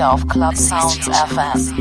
of Club Sounds FM.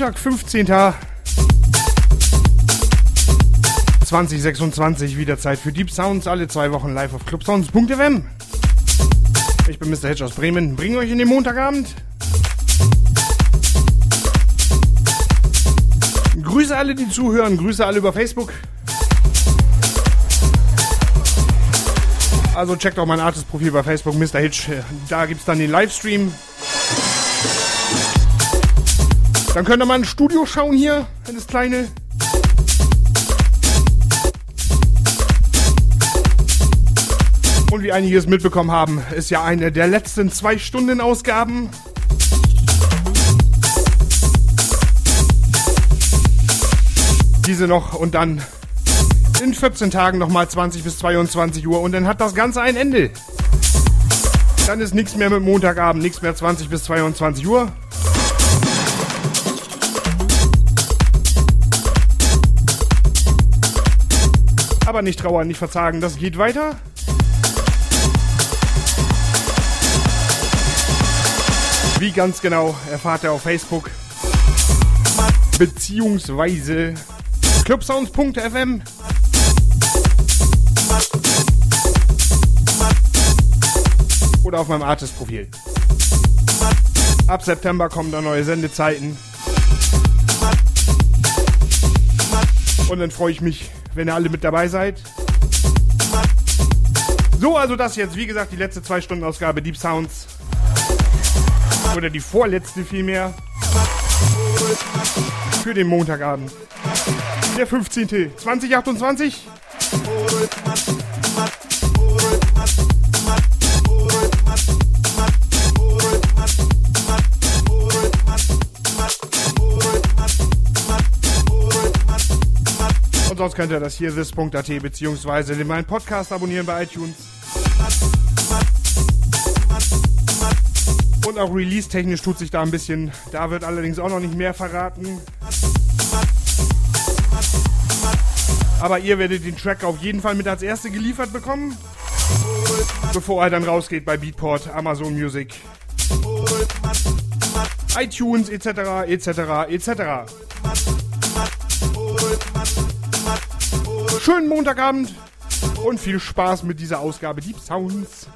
Montag, 15. 2026 wieder Zeit für Deep Sounds, alle zwei Wochen live auf clubsounds.fm. Ich bin Mr. Hedge aus Bremen, bringe euch in den Montagabend. Grüße alle, die zuhören, Grüße alle über Facebook. Also checkt auch mein Artist-Profil bei Facebook, Mr. Hitch. Da gibt es dann den Livestream. Dann könnt ihr mal ein Studio schauen hier, das kleine. Und wie einige es mitbekommen haben, ist ja eine der letzten zwei Stunden Ausgaben. Diese noch und dann in 14 Tagen nochmal 20 bis 22 Uhr und dann hat das Ganze ein Ende. Dann ist nichts mehr mit Montagabend, nichts mehr 20 bis 22 Uhr. Aber nicht trauern, nicht verzagen, das geht weiter. Wie ganz genau erfahrt ihr auf Facebook beziehungsweise clubsounds.fm oder auf meinem Artist-Profil. Ab September kommen da neue Sendezeiten. Und dann freue ich mich, wenn ihr alle mit dabei seid. So, also das jetzt, wie gesagt, die letzte zwei Stunden Ausgabe Deep Sounds. Oder die vorletzte vielmehr. Für den Montagabend. Der 15. 2028. sonst könnt ihr das hier this.at beziehungsweise meinen Podcast abonnieren bei iTunes. Und auch release-technisch tut sich da ein bisschen. Da wird allerdings auch noch nicht mehr verraten. Aber ihr werdet den Track auf jeden Fall mit als erste geliefert bekommen. Bevor er dann rausgeht bei Beatport, Amazon Music, iTunes etc. etc. etc. Schönen Montagabend und viel Spaß mit dieser Ausgabe Deep Sounds.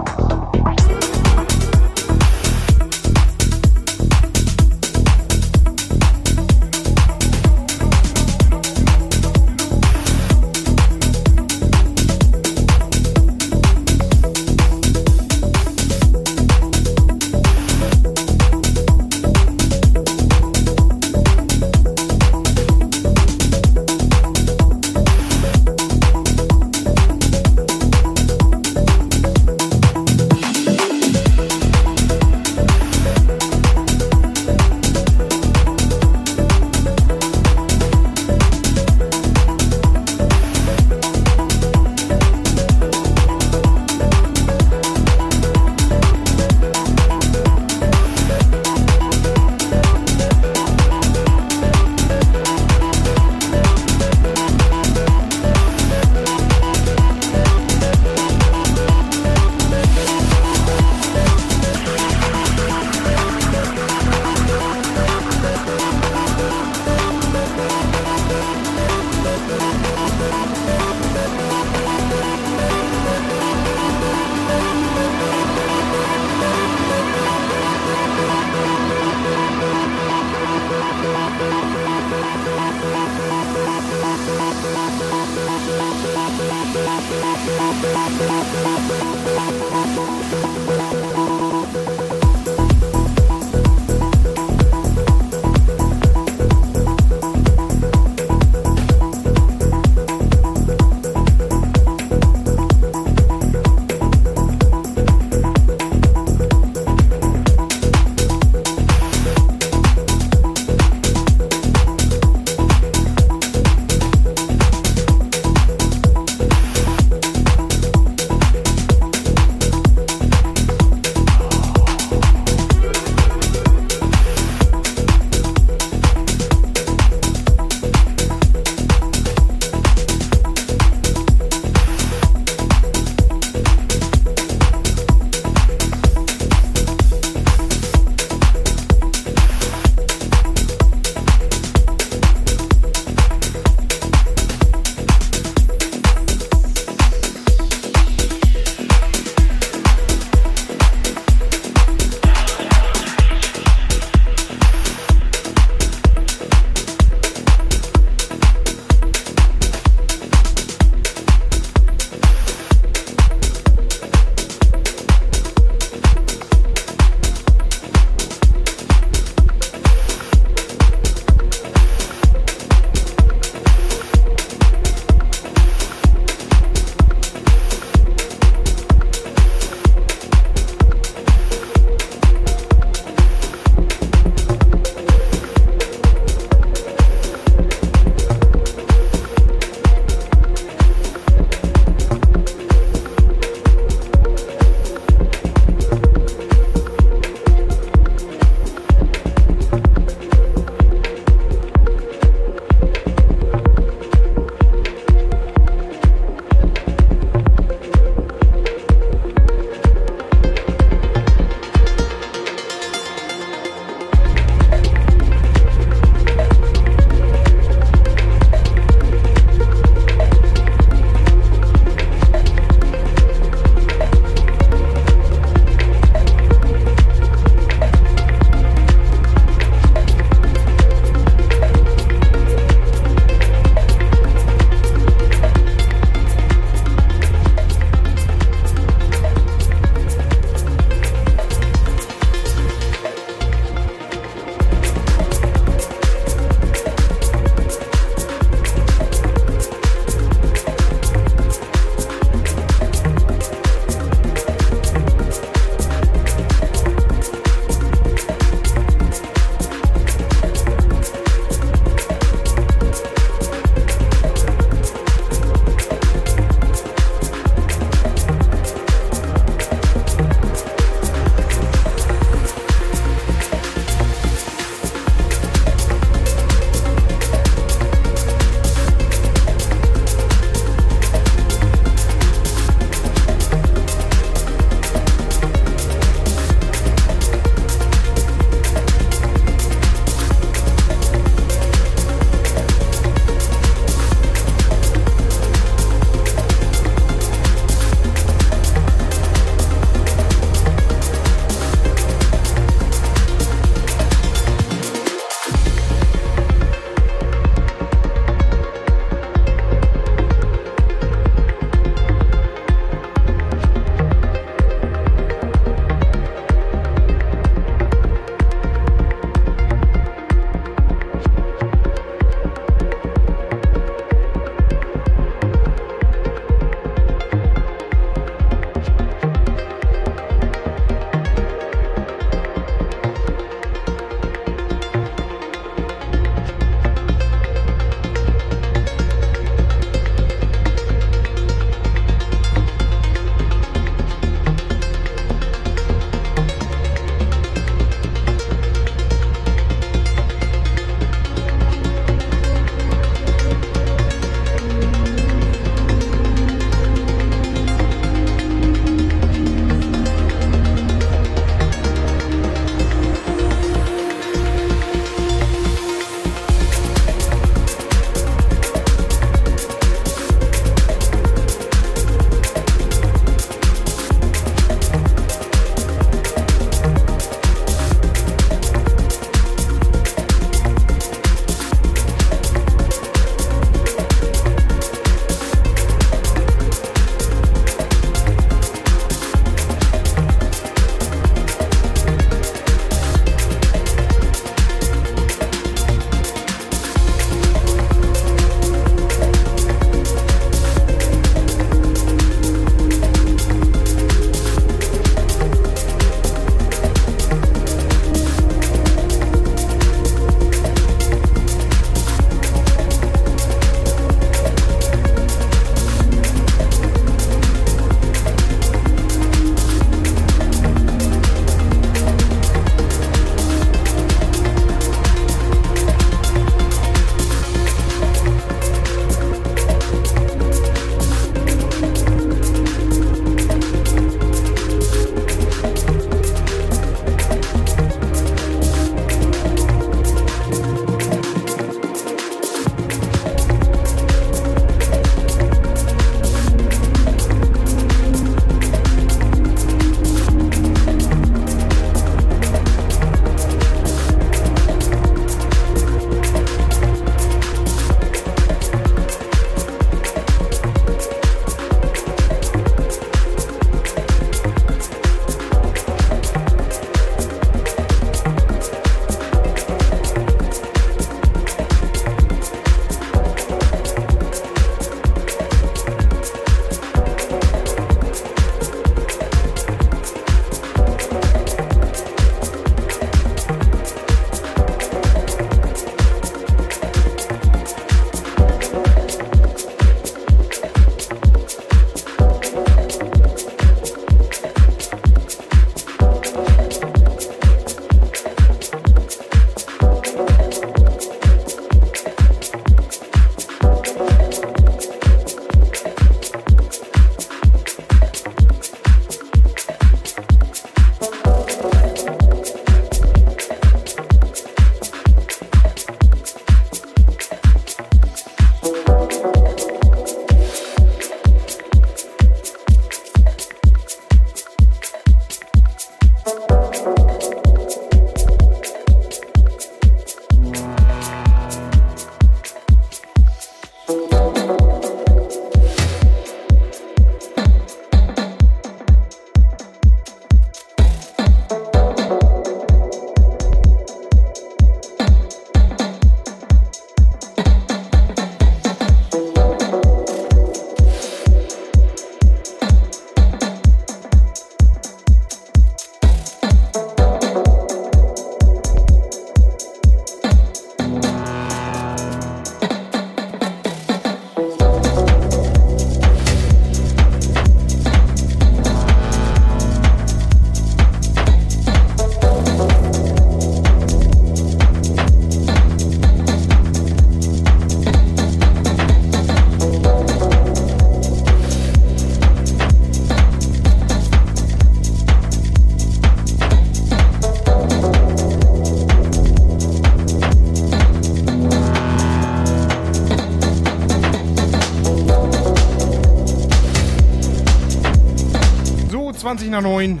20 nach 9.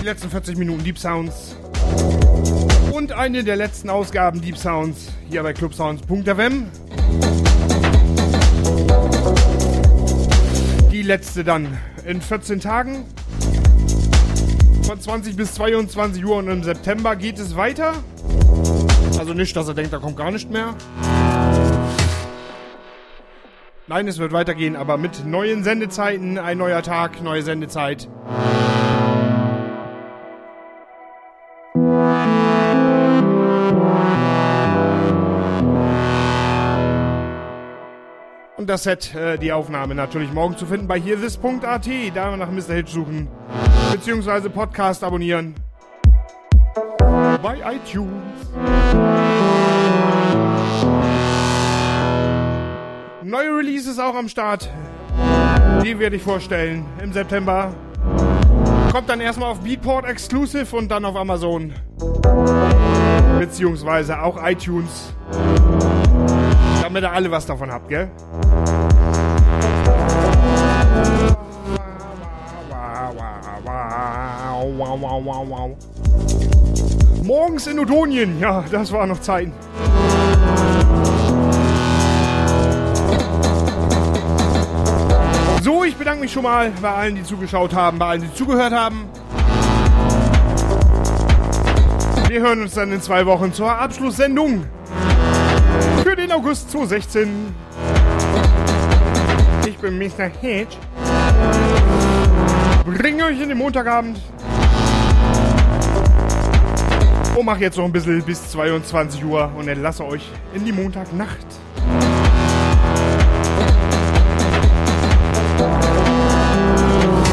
Die letzten 40 Minuten Deep Sounds. Und eine der letzten Ausgaben Deep Sounds hier bei clubsounds.fm. Die letzte dann in 14 Tagen. Von 20 bis 22 Uhr und im September geht es weiter. Also nicht, dass er denkt, da kommt gar nicht mehr. Nein, es wird weitergehen, aber mit neuen Sendezeiten, ein neuer Tag, neue Sendezeit. Und das Set, äh, die Aufnahme natürlich morgen zu finden bei hearthis.at. Da nach Mr. Hitch suchen. Beziehungsweise Podcast abonnieren. Bei iTunes. Releases auch am Start. Die werde ich vorstellen im September. Kommt dann erstmal auf Beatport Exclusive und dann auf Amazon. Beziehungsweise auch iTunes. Damit ihr alle was davon habt, gell? Morgens in Odonien, ja, das war noch Zeiten. So, ich bedanke mich schon mal bei allen, die zugeschaut haben, bei allen, die zugehört haben. Wir hören uns dann in zwei Wochen zur Abschlusssendung für den August 2016. Ich bin Mr. Hedge. Bringe euch in den Montagabend. Und mach jetzt noch ein bisschen bis 22 Uhr und entlasse euch in die Montagnacht.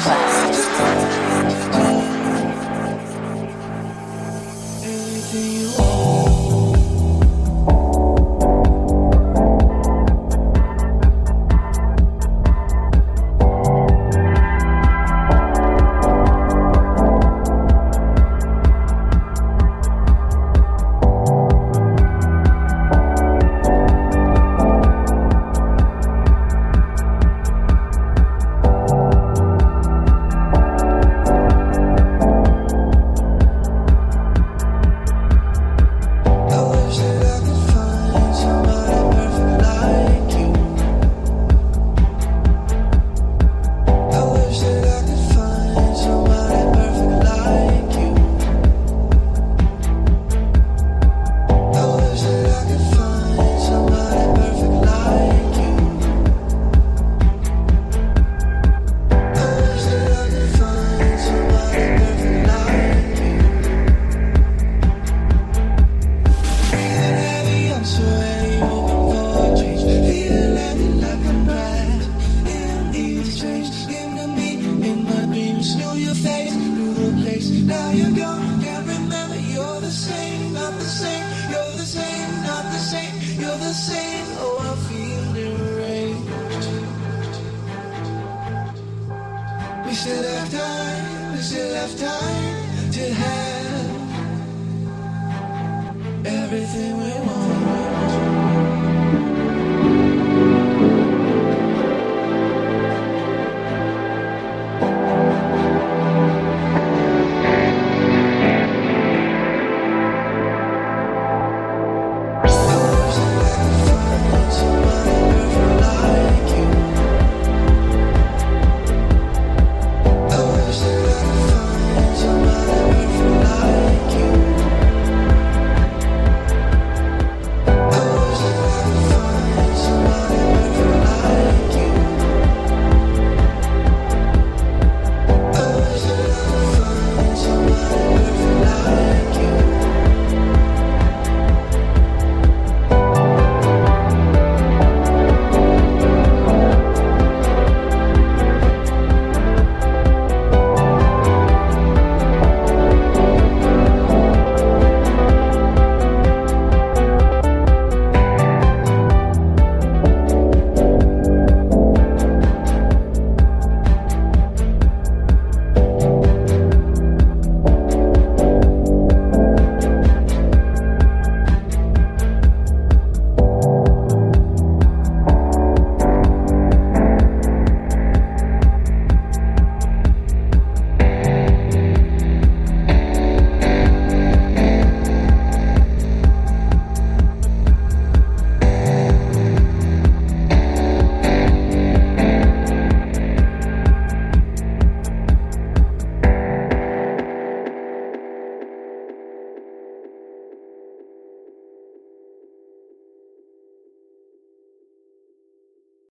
process.